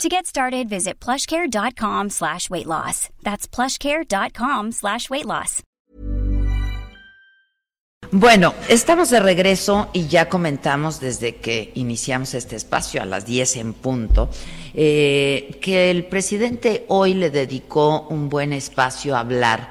To get started, visit plushcare.com slash weight loss. That's plushcare.com slash weight loss. Bueno, estamos de regreso y ya comentamos desde que iniciamos este espacio a las 10 en punto eh, que el presidente hoy le dedicó un buen espacio a hablar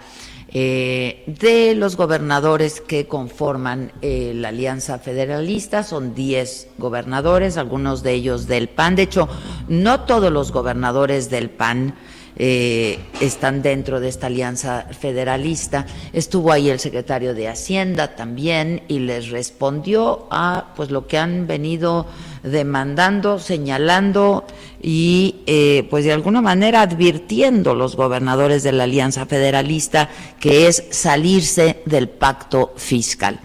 eh, de los gobernadores que conforman eh, la Alianza Federalista. Son 10 gobernadores, algunos de ellos del PAN. De hecho, no todos los gobernadores del PAN eh, están dentro de esta alianza federalista. Estuvo ahí el secretario de Hacienda también y les respondió a pues lo que han venido demandando, señalando y eh, pues de alguna manera advirtiendo los gobernadores de la alianza federalista que es salirse del pacto fiscal.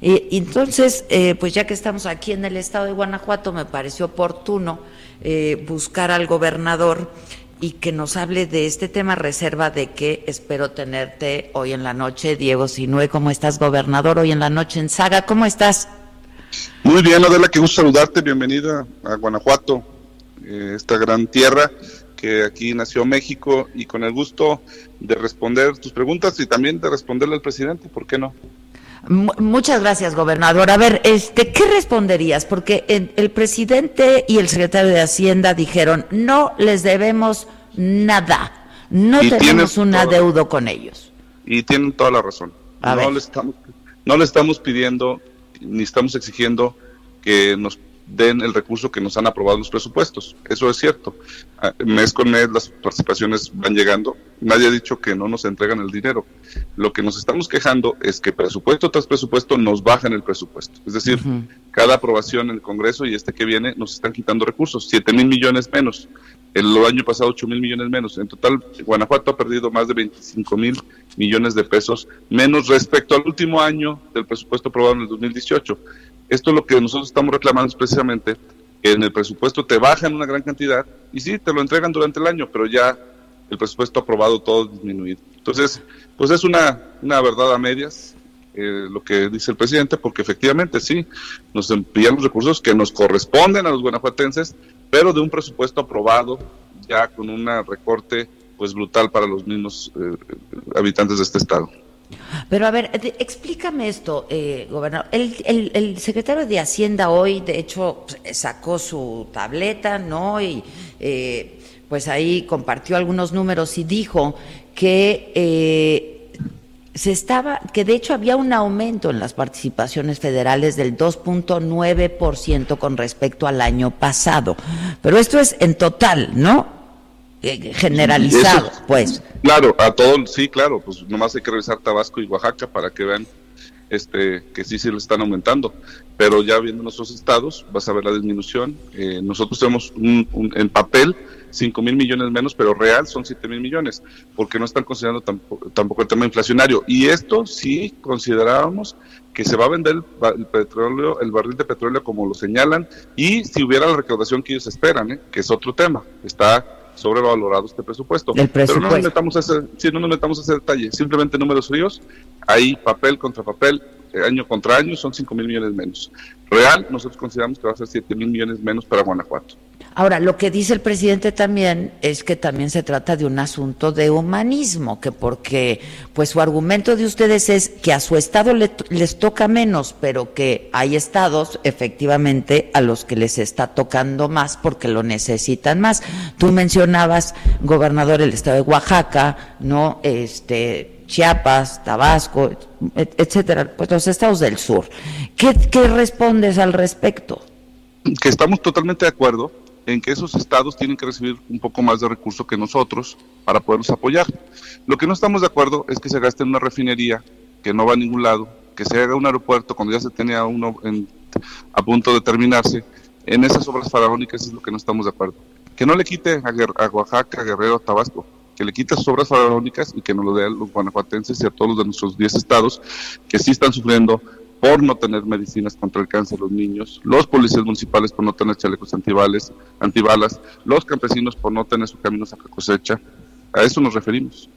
Eh, entonces, eh, pues ya que estamos aquí en el estado de Guanajuato, me pareció oportuno buscar al gobernador y que nos hable de este tema, reserva de que espero tenerte hoy en la noche. Diego Sinue, ¿cómo estás, gobernador? Hoy en la noche en Saga, ¿cómo estás? Muy bien, Adela, qué gusto saludarte. Bienvenida a Guanajuato, eh, esta gran tierra que aquí nació México y con el gusto de responder tus preguntas y también de responderle al presidente, ¿por qué no? Muchas gracias, gobernador. A ver, este, ¿qué responderías? Porque el, presidente y el secretario de Hacienda dijeron, no les debemos nada, no tenemos un adeudo con ellos. Y tienen toda la razón. no, Le estamos, no le estamos pidiendo ni estamos exigiendo que nos den el recurso que nos han aprobado los presupuestos. Eso es cierto. Ah, mes con mes las participaciones van llegando. Nadie ha dicho que no nos entregan el dinero. Lo que nos estamos quejando es que presupuesto tras presupuesto nos bajan el presupuesto. Es decir, cada aprobación en el Congreso y este que viene nos están quitando recursos, 7 mil millones menos. El año pasado 8 mil millones menos. En total, Guanajuato ha perdido más de 25 mil millones de pesos menos respecto al último año del presupuesto aprobado en el 2018. Esto es lo que nosotros estamos reclamando precisamente en el presupuesto te bajan una gran cantidad y sí, te lo entregan durante el año, pero ya el presupuesto aprobado todo disminuido. Entonces, pues es una, una verdad a medias eh, lo que dice el presidente, porque efectivamente sí, nos envían los recursos que nos corresponden a los guanajuatenses, pero de un presupuesto aprobado ya con un recorte pues brutal para los mismos eh, habitantes de este estado. Pero a ver, explícame esto, eh, gobernador. El, el, secretario de Hacienda hoy, de hecho, sacó su tableta, ¿no? Y eh, pues ahí compartió algunos números y dijo que eh, se estaba, que de hecho había un aumento en las participaciones federales del 2.9% con respecto al año pasado. Pero esto es en total, ¿no? Eh, generalizado, pues. Claro, a todos, sí, claro, pues nomás hay que revisar Tabasco y Oaxaca para que vean este que sí se le están aumentando. Pero ya viendo nuestros estados, vas a ver la disminución. Eh, nosotros tenemos un, en papel 5 mil millones menos, pero real son 7 mil millones, porque no están considerando tampoco, el tema inflacionario. Y esto sí considerábamos que se va a vender el, petróleo, el barril de petróleo como lo señalan, y si hubiera la recaudación que ellos esperan, ¿eh? que es otro tema, está sobrevalorado este presupuesto. Pero no nos metamos a ese, sí, no nos metamos a ese detalle, simplemente números fríos, ahí papel contra papel, año contra año son 5 mil millones menos. Real, nosotros consideramos que va a ser 7 mil millones menos para Guanajuato. Ahora, lo que dice el presidente también es que también se trata de un asunto de humanismo, que porque, pues su argumento de ustedes es que a su estado les toca menos, pero que hay estados, efectivamente, a los que les está tocando más porque lo necesitan más. Tú mencionabas, gobernador, el estado de Oaxaca, ¿no? Este, Chiapas, Tabasco, etcétera, pues los estados del sur. ¿Qué, qué respondes al respecto? Que estamos totalmente de acuerdo en que esos estados tienen que recibir un poco más de recursos que nosotros para poderlos apoyar. Lo que no estamos de acuerdo es que se gaste en una refinería que no va a ningún lado, que se haga un aeropuerto cuando ya se tenía uno a punto de terminarse. En esas obras faraónicas es lo que no estamos de acuerdo. Que no le quite a, Oaxaca, Guerrero, Tabasco, que le quite sus obras faraónicas y que nos lo dé a los guanajuatenses y a todos los de nuestros 10 estados que sí están sufriendo por no tener medicinas contra el cáncer los niños, los policías municipales por no tener chalecos antibalas, antibalas, los campesinos por no tener sus caminos a cosecha. A eso nos referimos.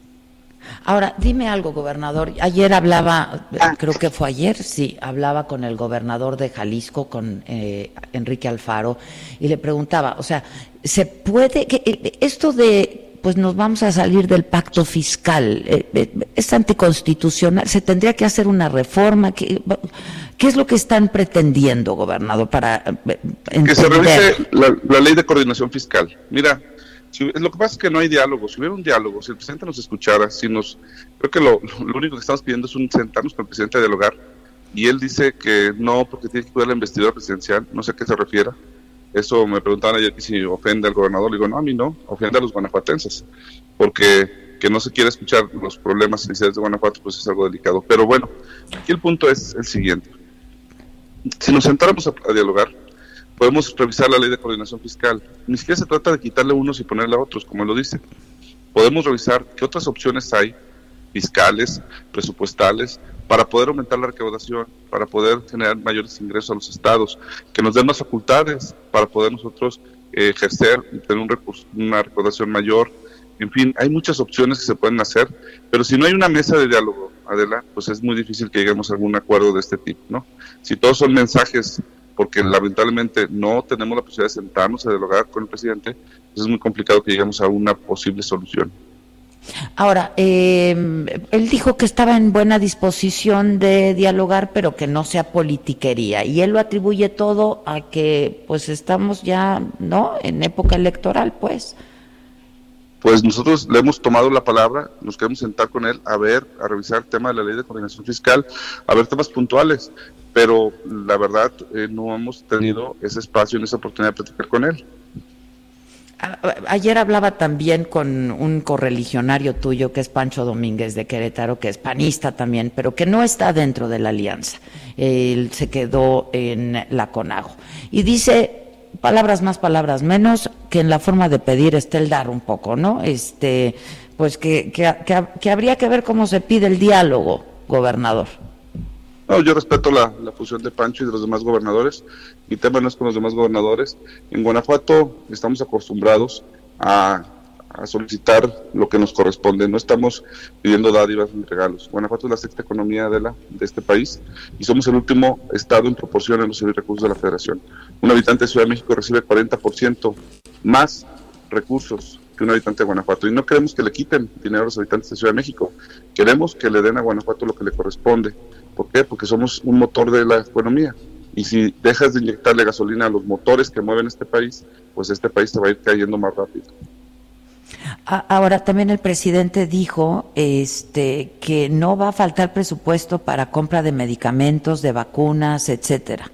Ahora, dime algo, gobernador. Ayer hablaba, ah. creo que fue ayer, sí, hablaba con el gobernador de Jalisco, con eh, Enrique Alfaro, y le preguntaba, o sea, ¿se puede, que, eh, esto de pues nos vamos a salir del pacto fiscal. Eh, es anticonstitucional. Se tendría que hacer una reforma. ¿Qué, qué es lo que están pretendiendo, gobernador, para Que se revise la, ley de coordinación fiscal. Mira, lo que pasa es que no hay diálogo. Si hubiera un diálogo, si el presidente nos escuchara, si nos, creo que lo, único que estamos pidiendo es un sentarnos con el presidente a dialogar. Y él dice que no, porque tiene que cuidar la investidura presidencial. No sé a qué se refiera. Eso me preguntaban ayer si ofende al gobernador. Le digo, no, a mí no, ofende a los guanajuatenses. Porque que no se quiera escuchar los problemas iniciales de Guanajuato, pues es algo delicado. Pero bueno, aquí el punto es el siguiente. Si nos sentáramos a dialogar, podemos revisar la ley de coordinación fiscal. Ni siquiera se trata de quitarle unos y ponerle a otros, como lo dice. Podemos revisar qué otras opciones hay, fiscales, presupuestales, para poder aumentar la recaudación, para poder generar mayores ingresos a los estados, que nos den más facultades para poder nosotros eh, ejercer y tener un una recaudación mayor. En fin, hay muchas opciones que se pueden hacer, pero si no hay una mesa de diálogo, Adela, pues es muy difícil que lleguemos a algún acuerdo de este tipo, ¿no? Si todos son mensajes porque lamentablemente no tenemos la posibilidad de sentarnos a dialogar con el presidente, pues es muy complicado que lleguemos a una posible solución. Ahora, eh, él dijo que estaba en buena disposición de dialogar, pero que no sea politiquería, y él lo atribuye todo a que, pues, estamos ya, ¿no? En época electoral, pues. Pues nosotros le hemos tomado la palabra, nos queremos sentar con él a ver, a revisar el tema de la ley de coordinación fiscal, a ver temas puntuales pero la verdad eh, no hemos tenido ese espacio en esa oportunidad de platicar con él. Ayer hablaba también con un correligionario tuyo que es Pancho Domínguez de Querétaro, que es panista también, pero que no está dentro de la alianza. Él se quedó en la CONAGO. Y dice, palabras más, palabras menos, que en la forma de pedir está el dar un poco, ¿no? Este, pues que, que, que habría que ver cómo se pide el diálogo, gobernador. No, yo respeto la, la fusión de Pancho y de los demás gobernadores. Mi tema no es con los demás gobernadores. En Guanajuato estamos acostumbrados a, solicitar lo que nos corresponde. No estamos pidiendo dádivas ni regalos. Guanajuato es la sexta economía de, la, de este país y somos el último estado en proporción en los recursos de la federación. Un habitante de Ciudad de México recibe 40% más recursos que un habitante de Guanajuato. Y no queremos que le quiten dinero a los habitantes de Ciudad de México. Queremos que le den a Guanajuato lo que le corresponde. ¿Por qué? Porque somos un motor de la economía. Y si dejas de inyectarle gasolina a los motores que mueven este país, pues este país se va a ir cayendo más rápido. Ahora también el presidente dijo este que no va a faltar presupuesto para compra de medicamentos, de vacunas, etcétera.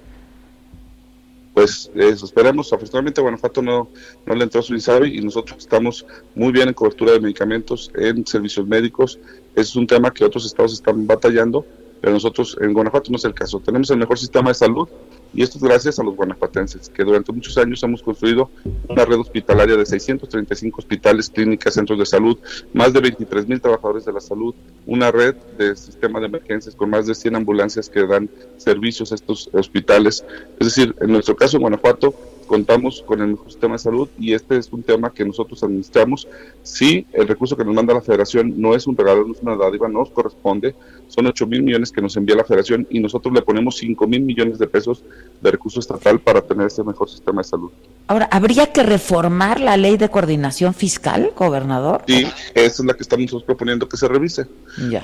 Pues eso esperemos. Afortunadamente Guanajuato no, no le entró su INSABI y nosotros estamos muy bien en cobertura de medicamentos, en servicios médicos. es un tema que otros estados están batallando pero nosotros en Guanajuato no es el caso. Tenemos el mejor sistema de salud y esto es gracias a los guanajuatenses, que durante muchos años hemos construido una red hospitalaria de 635 hospitales, clínicas, centros de salud, más de 23 mil trabajadores de la salud, una red de sistema de emergencias con más de 100 ambulancias que dan servicios a estos hospitales. Es decir, en nuestro caso en Guanajuato, contamos con el mejor sistema de salud y este es un tema que nosotros administramos. Si el recurso que nos manda la federación no es un regalo, no es una dádiva, nos corresponde, son 8 mil millones que nos envía la federación y nosotros le ponemos 5 mil millones de pesos de recurso estatal para tener ese mejor sistema de salud. Ahora, ¿habría que reformar la ley de coordinación fiscal, gobernador? Sí, esa es la que estamos proponiendo que se revise.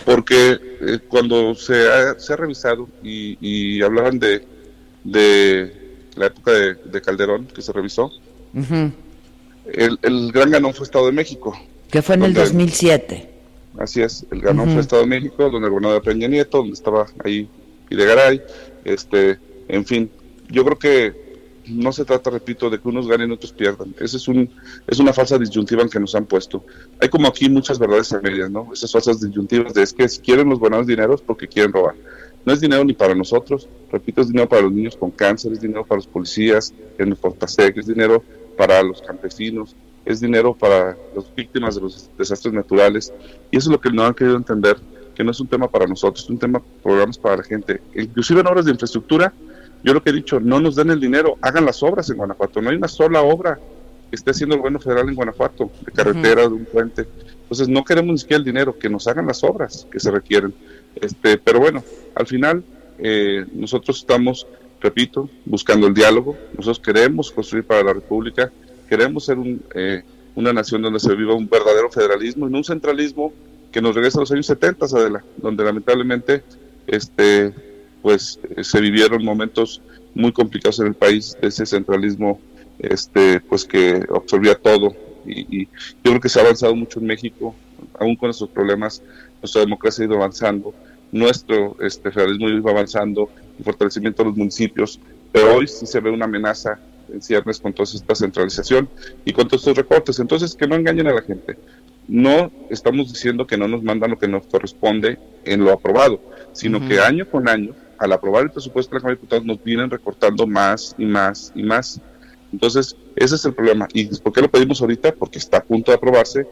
Porque eh, cuando se ha, se ha revisado y, y hablaban de, de la época de, Calderón, que se revisó, el, el, gran ganón fue Estado de México. Que fue en el 2007. Así es, el ganón fue Estado de México, donde el gobernador Peña Nieto, donde estaba ahí Videgaray, este, en fin, yo creo que no se trata, repito, de que unos ganen y otros pierdan. Esa es, un, es una falsa disyuntiva en que nos han puesto. Hay como aquí muchas verdades a medias, ¿no? Esas falsas disyuntivas de es que si quieren los buenos dineros porque quieren robar. No es dinero ni para nosotros, repito, es dinero para los niños con cáncer, es dinero para los policías en Fortasec, es dinero para los campesinos, es dinero para las víctimas de los desastres naturales. Y eso es lo que no han querido entender, que no es un tema para nosotros, es un tema programas para la gente. Inclusive en obras de infraestructura, yo lo que he dicho, no nos den el dinero, hagan las obras en Guanajuato. No hay una sola obra que esté haciendo el gobierno federal en Guanajuato, de carretera, de un puente. Entonces no queremos ni siquiera el dinero, que nos hagan las obras que se requieren. Este, pero bueno, al final eh, nosotros estamos, repito, buscando el diálogo. Nosotros queremos construir para la República, queremos ser eh, una nación donde se viva un verdadero federalismo y no un centralismo que nos regresa a los años 70, Adela, donde lamentablemente este, pues, se vivieron momentos muy complicados en el país de ese centralismo este, pues que absorbía todo. Y, yo creo que se ha avanzado mucho en México, aún con esos problemas, nuestra democracia ha ido avanzando, nuestro este, federalismo iba avanzando, el fortalecimiento de los municipios, pero hoy sí se ve una amenaza en ciernes con toda esta centralización y con todos estos recortes. Entonces, que no engañen a la gente. No estamos diciendo que no nos mandan lo que nos corresponde en lo aprobado, sino que año con año, al aprobar el presupuesto de la Cámara de Diputados, nos vienen recortando más y más y más. Entonces, ese es el problema. ¿Y por qué lo pedimos ahorita? Porque está a punto de aprobarse,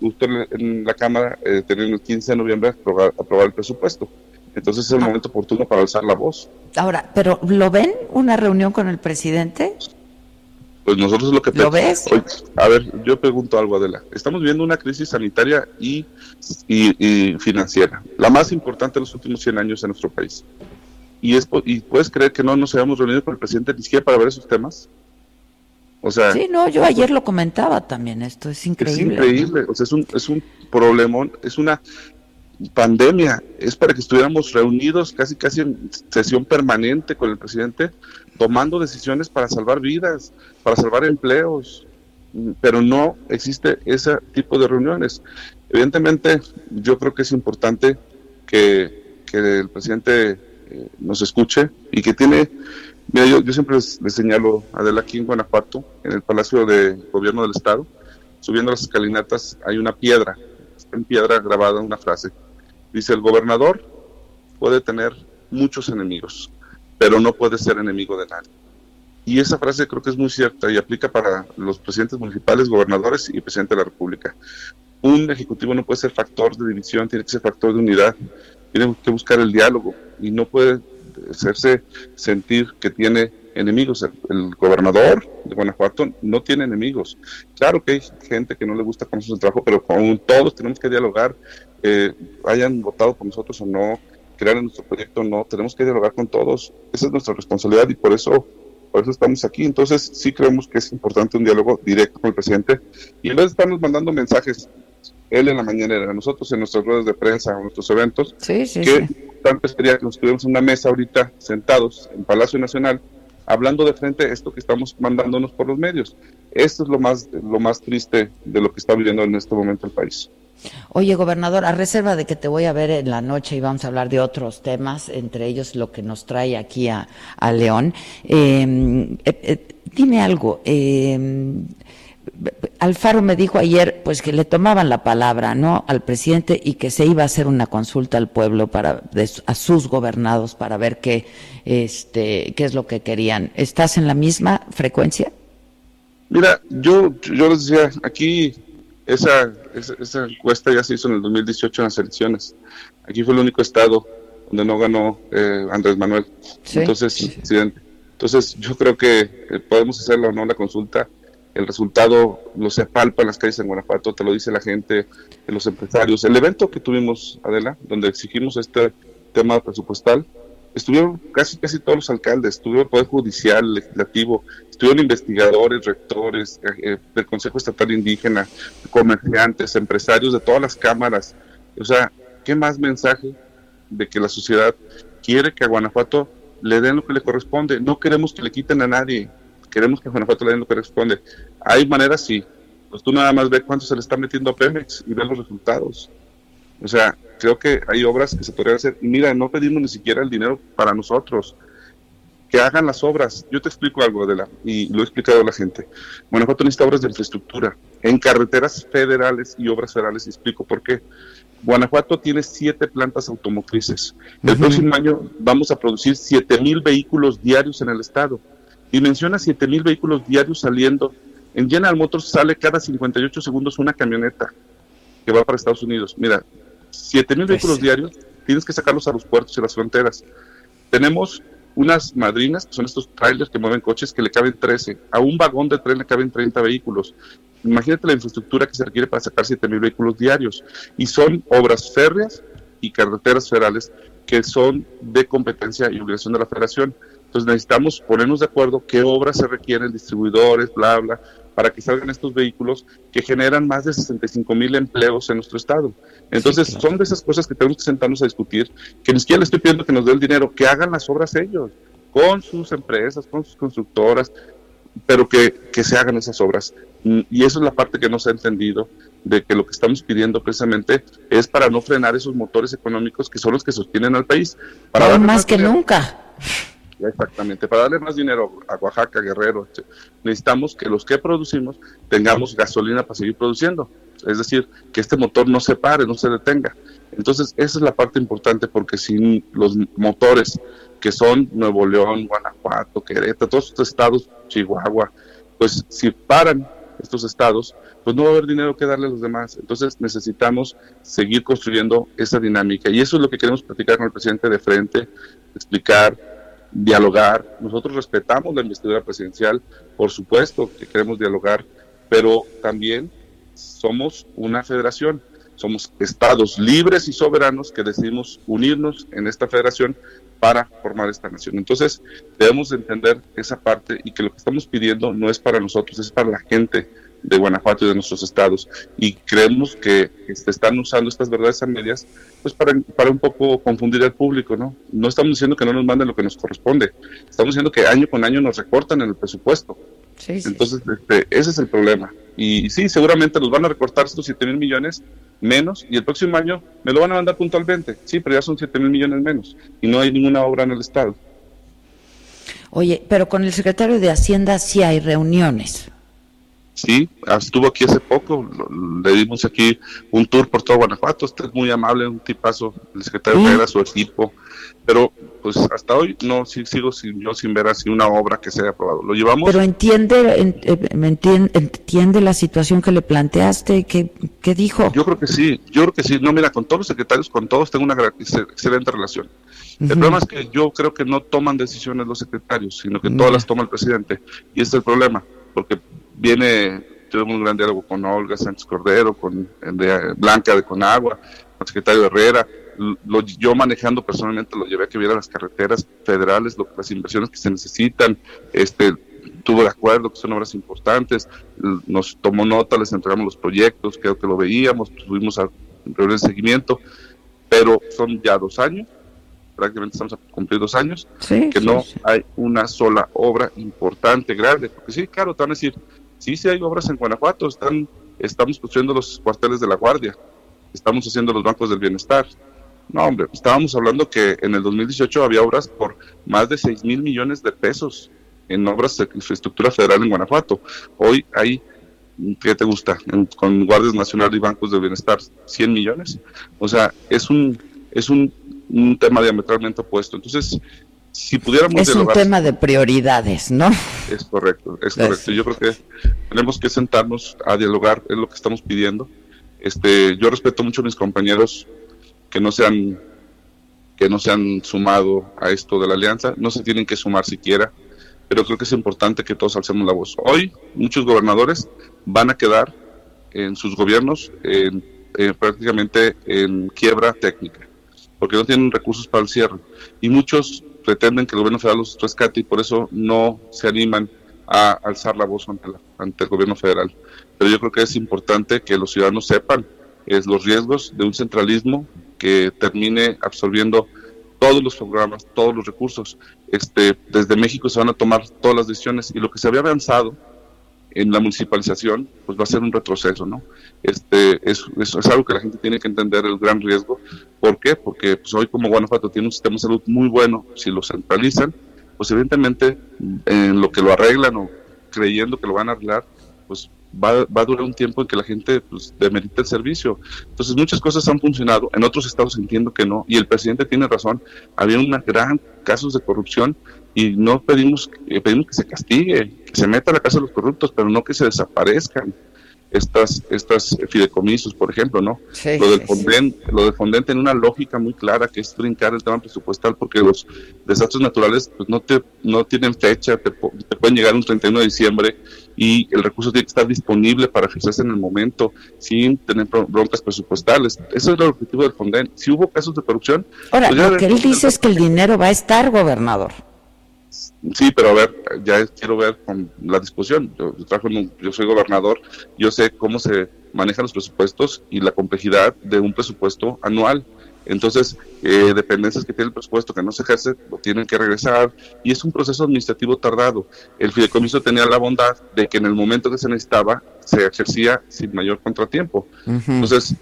justo en la Cámara, eh, el 15 de noviembre, aprobar, aprobar el presupuesto. Entonces es el ah. momento oportuno para alzar la voz. Ahora, ¿pero lo ven una reunión con el presidente? Pues nosotros lo que... ¿Lo ves? a ver, yo pregunto algo, Adela. Estamos viviendo una crisis sanitaria y, y, financiera, la más importante de los últimos 100 años en nuestro país. Y, es, y puedes creer que no nos hayamos reunido con el presidente ni siquiera para ver esos temas. O sea, sí, no, yo ayer lo comentaba también, esto es increíble. Es increíble, o sea, es un, es un problemón, es una pandemia, es para que estuviéramos reunidos casi casi en sesión permanente con el presidente, tomando decisiones para salvar vidas, para salvar empleos, pero no existe ese tipo de reuniones. Evidentemente, yo creo que es importante que, que el presidente eh, nos escuche y que tiene Yo, siempre les, señalo, Adela, aquí en Guanajuato, en el Palacio de Gobierno del Estado, subiendo las escalinatas, hay una piedra, en piedra grabada una frase. Dice, el gobernador puede tener muchos enemigos, pero no puede ser enemigo de nadie. Y esa frase creo que es muy cierta y aplica para los presidentes municipales, gobernadores y presidente de la República. Un ejecutivo no puede ser factor de división, tiene que ser factor de unidad, tiene que buscar el diálogo y no puede hacerse sentir que tiene enemigos. El, gobernador de Guanajuato no tiene enemigos. Claro que hay gente que no le gusta con su trabajo, pero con todos tenemos que dialogar, eh, hayan votado por nosotros o no, crear en nuestro proyecto o no, tenemos que dialogar con todos. Esa es nuestra responsabilidad y por eso por eso estamos aquí. Entonces, sí creemos que es importante un diálogo directo con el presidente. Y en vez de estarnos mandando mensajes, él en la mañanera, nosotros en nuestras ruedas de prensa o nuestros eventos, sí, sí, que tanto sería que nos estuviéramos en una mesa ahorita sentados en Palacio Nacional hablando de frente a esto que estamos mandándonos por los medios. Esto es lo más, lo más triste de lo que está viviendo en este momento el país. Oye, gobernador, a reserva de que te voy a ver en la noche y vamos a hablar de otros temas, entre ellos lo que nos trae aquí a, León, em, eh, eh, dime algo. Eh, Alfaro me dijo ayer pues que le tomaban la palabra no al presidente y que se iba a hacer una consulta al pueblo para a sus gobernados para ver qué este qué es lo que querían. Estás en la misma frecuencia mira yo yo les decía aquí esa, esa, encuesta ya se hizo en el 2018 en las elecciones. Aquí fue el único estado donde no ganó eh, Andrés Manuel. Entonces presidente entonces yo creo que podemos hacerlo o no la consulta el resultado lo se palpa en las calles en Guanajuato, te lo dice la gente, los empresarios. El evento que tuvimos, Adela, donde exigimos este tema presupuestal, estuvieron casi casi todos los alcaldes, estuvo el Poder Judicial, Legislativo, estuvieron investigadores, rectores eh, eh, del Consejo Estatal Indígena, comerciantes, empresarios de todas las cámaras. O sea, ¿qué más mensaje de que la sociedad quiere que a Guanajuato le den lo que le corresponde? No queremos que le quiten a nadie queremos que Guanajuato le den lo que responde. Hay maneras, sí. Pues tú nada más ve cuánto se le está metiendo a Pemex y ve los resultados. O sea, creo que hay obras que se podrían hacer. Y mira, no pedimos ni siquiera el dinero para nosotros. Que hagan las obras. Yo te explico algo, Adela, y lo he explicado a la gente. Guanajuato necesita obras de infraestructura en carreteras federales y obras federales. Y explico por qué. Guanajuato tiene siete plantas automotrices. El próximo año vamos a producir siete mil vehículos diarios en el estado. Dimensiona 7 mil vehículos diarios saliendo En General Motors sale cada 58 segundos una camioneta que va para Estados Unidos. Mira, 7 mil pues vehículos diarios, tienes que sacarlos a los puertos y las fronteras. Tenemos unas madrinas, que son estos trailers que mueven coches, que le caben 13. A un vagón de tren le caben 30 vehículos. Imagínate la infraestructura que se requiere para sacar 7 mil vehículos diarios. Y son obras férreas y carreteras federales que son de competencia y obligación de la federación. Entonces necesitamos ponernos de acuerdo qué obras se requieren, distribuidores, bla, bla, para que salgan estos vehículos que generan más de 65 mil empleos en nuestro estado. Entonces son de esas cosas que tenemos que sentarnos a discutir, que ni siquiera le estoy pidiendo que nos dé el dinero, que hagan las obras ellos, con sus empresas, con sus constructoras, pero que, que se hagan esas obras. Y eso es la parte que no se ha entendido, de que lo que estamos pidiendo precisamente es para no frenar esos motores económicos que son los que sostienen al país. Para más que nunca. Exactamente, para darle más dinero a Oaxaca, Guerrero, necesitamos que los que producimos tengamos gasolina para seguir produciendo. Es decir, que este motor no se pare, no se detenga. Entonces, esa es la parte importante porque sin los motores que son Nuevo León, Guanajuato, Querétaro, todos estos estados, Chihuahua, pues si paran estos estados, pues no va a haber dinero que darle a los demás. Entonces necesitamos seguir construyendo esa dinámica. Y eso es lo que queremos platicar con el presidente de frente, explicar, dialogar. Nosotros respetamos la investidura presidencial, por supuesto que queremos dialogar, pero también somos una federación. Somos estados libres y soberanos que decidimos unirnos en esta federación para formar esta nación. Entonces, debemos entender esa parte y que lo que estamos pidiendo no es para nosotros, es para la gente de Guanajuato y de nuestros estados. Y creemos que este, están usando estas verdades a medias pues para, para un poco confundir al público, ¿no? No estamos diciendo que no nos manden lo que nos corresponde, estamos diciendo que año con año nos recortan en el presupuesto. Entonces, este, ese es el problema. Y, sí, seguramente nos van a recortar estos 7 mil millones menos y el próximo año me lo van a mandar puntualmente. Sí, pero ya son 7 mil millones menos y no hay ninguna obra en el Estado. Oye, pero con el secretario de Hacienda sí hay reuniones. Sí, estuvo aquí hace poco, le dimos aquí un tour por todo Guanajuato, usted es muy amable, un tipazo, el secretario Herrera, su equipo, pero pues hasta hoy no sigo sin, yo sin ver así una obra que se haya aprobado. Lo llevamos. Pero entiende, eh, entiende, entiende la situación que le planteaste, ¿qué, ¿qué, dijo? Yo creo que sí, yo creo que sí. No, mira, con todos los secretarios, con todos tengo una excelente relación. El problema es que yo creo que no toman decisiones los secretarios, sino que todas las toma el presidente. Y ese es el problema, porque viene, tuvimos un gran diálogo con Olga Sánchez Cordero, con Blanca de Conagua, con el secretario Herrera, lo, yo manejando personalmente lo llevé a que viera las carreteras federales, lo, las inversiones que se necesitan, este tuvo de acuerdo que son obras importantes, nos tomó nota, les entregamos los proyectos, creo que lo veíamos, tuvimos a reunir seguimiento, pero son ya dos años, prácticamente estamos a cumplir dos años, que no hay una sola obra importante, grande, porque sí, claro, te van a decir, Sí, sí hay obras en Guanajuato, están, estamos construyendo los cuarteles de la Guardia, estamos haciendo los bancos del bienestar. No, hombre, estábamos hablando que en el 2018 había obras por más de 6 mil millones de pesos en obras de infraestructura federal en Guanajuato. Hoy hay, ¿qué te gusta? con guardias nacionales y bancos del bienestar, 100 millones. O sea, es un, es un, un tema diametralmente opuesto. Entonces, si pudiéramos es un tema de prioridades, ¿no? Es correcto, es correcto. Yo creo que tenemos que sentarnos a dialogar, es lo que estamos pidiendo. Este, yo respeto mucho a mis compañeros que no se han que no se han sumado a esto de la alianza, no se tienen que sumar siquiera, pero creo que es importante que todos alcemos la voz. Hoy muchos gobernadores van a quedar en sus gobiernos en, prácticamente en quiebra técnica, porque no tienen recursos para el cierre. Y muchos pretenden que el gobierno federal los rescate y por eso no se animan a alzar la voz ante, ante el gobierno federal. Pero yo creo que es importante que los ciudadanos sepan es los riesgos de un centralismo que termine absorbiendo todos los programas, todos los recursos. Este, desde México se van a tomar todas las decisiones y lo que se había avanzado en la municipalización, pues va a ser un retroceso, ¿no? Este, es, es, algo que la gente tiene que entender el gran riesgo. ¿Por qué? Porque pues, hoy como Guanajuato tiene un sistema de salud muy bueno, si lo centralizan, pues evidentemente en lo que lo arreglan o creyendo que lo van a arreglar, pues va, va, a durar un tiempo en que la gente pues, demerita el servicio. Entonces muchas cosas han funcionado, en otros estados entiendo que no, y el presidente tiene razón, había una gran casos de corrupción y no pedimos, eh, pedimos que se castigue, que se meta a la casa de los corruptos, pero no que se desaparezcan estas estas fideicomisos, por ejemplo, ¿no? lo del Fonden, lo del Fonden tiene una lógica muy clara que es brincar el tema presupuestal porque los desastres naturales pues no te no tienen fecha, te, pueden llegar un 31 de diciembre y el recurso tiene que estar disponible para ejercerse en el momento sin tener broncas presupuestales. Ese es el objetivo del Fonden. Si hubo casos de corrupción, ahora pues lo que él dice es que el dinero va a estar, gobernador. Sí, pero a ver, ya quiero ver con la discusión. Yo, yo soy gobernador, yo sé cómo se manejan los presupuestos y la complejidad de un presupuesto anual. Entonces, eh, dependencias que tiene el presupuesto que no se ejerce, lo tienen que regresar y es un proceso administrativo tardado. El fideicomiso tenía la bondad de que en el momento que se necesitaba se ejercía sin mayor contratiempo. Entonces,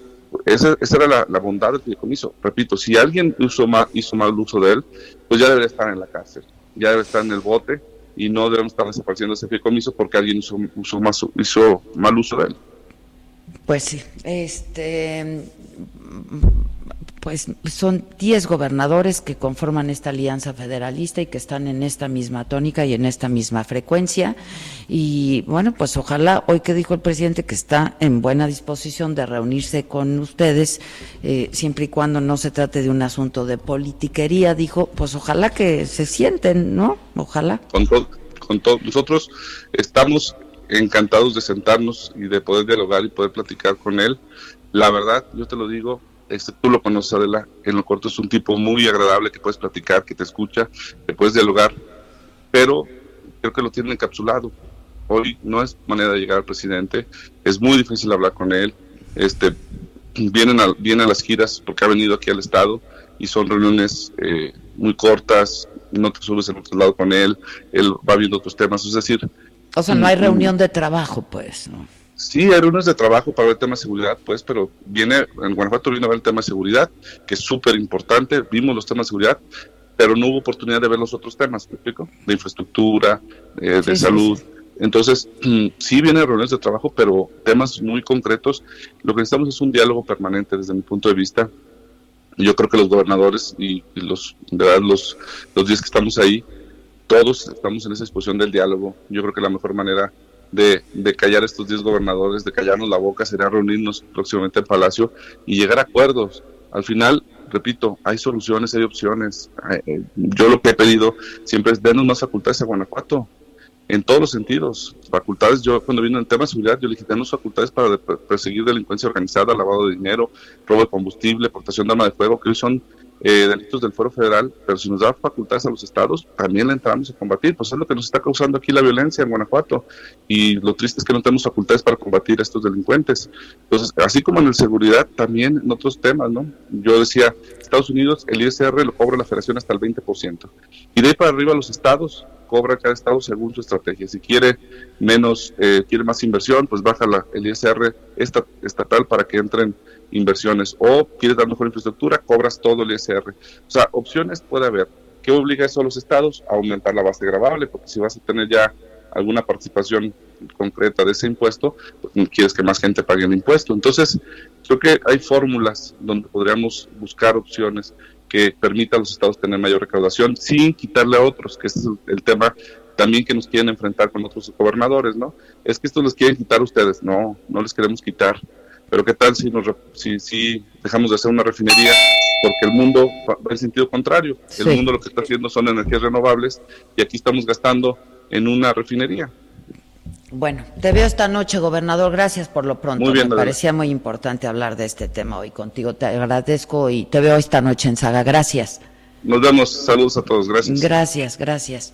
esa, era la, la, bondad del fideicomiso. Repito, si alguien hizo mal, hizo mal uso de él, pues ya debería estar en la cárcel ya debe estar en el bote y no debemos estar desapareciendo ese fideicomiso porque alguien hizo, hizo mal uso de él. Pues sí, este pues son 10 gobernadores que conforman esta alianza federalista y que están en esta misma tónica y en esta misma frecuencia. Y bueno, pues ojalá, hoy que dijo el presidente que está en buena disposición de reunirse con ustedes, eh, siempre y cuando no se trate de un asunto de politiquería, dijo, pues ojalá que se sienten, ¿no? Ojalá. Con, con todos nosotros estamos encantados de sentarnos y de poder dialogar y poder platicar con él. La verdad, yo te lo digo, este, tú lo conoces, Adela, en lo corto es un tipo muy agradable que puedes platicar, que te escucha, que puedes dialogar, pero creo que lo tienen encapsulado. Hoy no es manera de llegar al presidente, es muy difícil hablar con él. Este, vienen, a, vienen las giras porque ha venido aquí al Estado y son reuniones eh, muy cortas, no te subes en otro lado con él, él va viendo otros temas, es decir... O sea, no hay mm, reunión de trabajo, pues, ¿no? Sí, hay reuniones de trabajo para ver el tema de seguridad, pues, pero viene, en Guanajuato vino a ver el tema de seguridad, que es súper importante, vimos los temas de seguridad, pero no hubo oportunidad de ver los otros temas, ¿me explico? De infraestructura, eh, de salud. Entonces, sí vienen reuniones de trabajo, pero temas muy concretos. Lo que necesitamos es un diálogo permanente desde mi punto de vista. Yo creo que los gobernadores y, los, de verdad, los, los días que estamos ahí, todos estamos en esa exposición del diálogo. Yo creo que la mejor manera de, de callar a estos 10 gobernadores, de callarnos la boca, sería reunirnos próximamente en Palacio y llegar a acuerdos. Al final, repito, hay soluciones, hay opciones. Eh, yo lo que he pedido siempre es denos más facultades a Guanajuato, en todos los sentidos. Facultades, yo cuando vino el tema de seguridad, yo le dije, denos facultades para perseguir delincuencia organizada, lavado de dinero, robo de combustible, portación de arma de fuego, que hoy son eh, delitos del Foro Federal, pero si nos da facultades a los estados, también la entramos a combatir. Pues es lo que nos está causando aquí la violencia en Guanajuato. Y lo triste es que no tenemos facultades para combatir a estos delincuentes. Entonces, así como en la seguridad, también en otros temas, ¿no? Yo decía, Estados Unidos, el ISR lo cobra la federación hasta el 20%. Y de ahí para arriba los estados, cobra cada estado según su estrategia. Si quiere menos, eh, quiere más inversión, pues baja el ISR estatal para que entren inversiones o quieres dar mejor infraestructura, cobras todo el ISR. O sea, opciones puede haber. ¿Qué obliga eso a los estados? A aumentar la base gravable, porque si vas a tener ya alguna participación concreta de ese impuesto, pues quieres que más gente pague el impuesto. Entonces, creo que hay fórmulas donde podríamos buscar opciones que permitan a los estados tener mayor recaudación sin quitarle a otros, que ese es el, tema también que nos quieren enfrentar con otros gobernadores, ¿no? Es que esto les quieren quitar a ustedes. No, no les queremos quitar. Pero ¿qué tal si, nos, si, si dejamos de hacer una refinería? Porque el mundo va en sentido contrario. El mundo lo que está haciendo son energías renovables y aquí estamos gastando en una refinería. Bueno, te veo esta noche, gobernador. Gracias por lo pronto. Me parecía muy importante hablar de este tema hoy contigo. Te agradezco y te veo esta noche en Saga. Gracias. Nos vemos. Saludos a todos. Gracias. Gracias, gracias.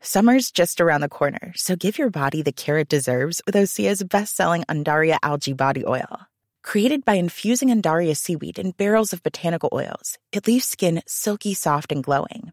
Summer's just around the corner, so give your body the care it deserves with Osea's best-selling Andaria algae body oil. Created by infusing Andaria seaweed in barrels of botanical oils, it leaves skin silky soft and glowing.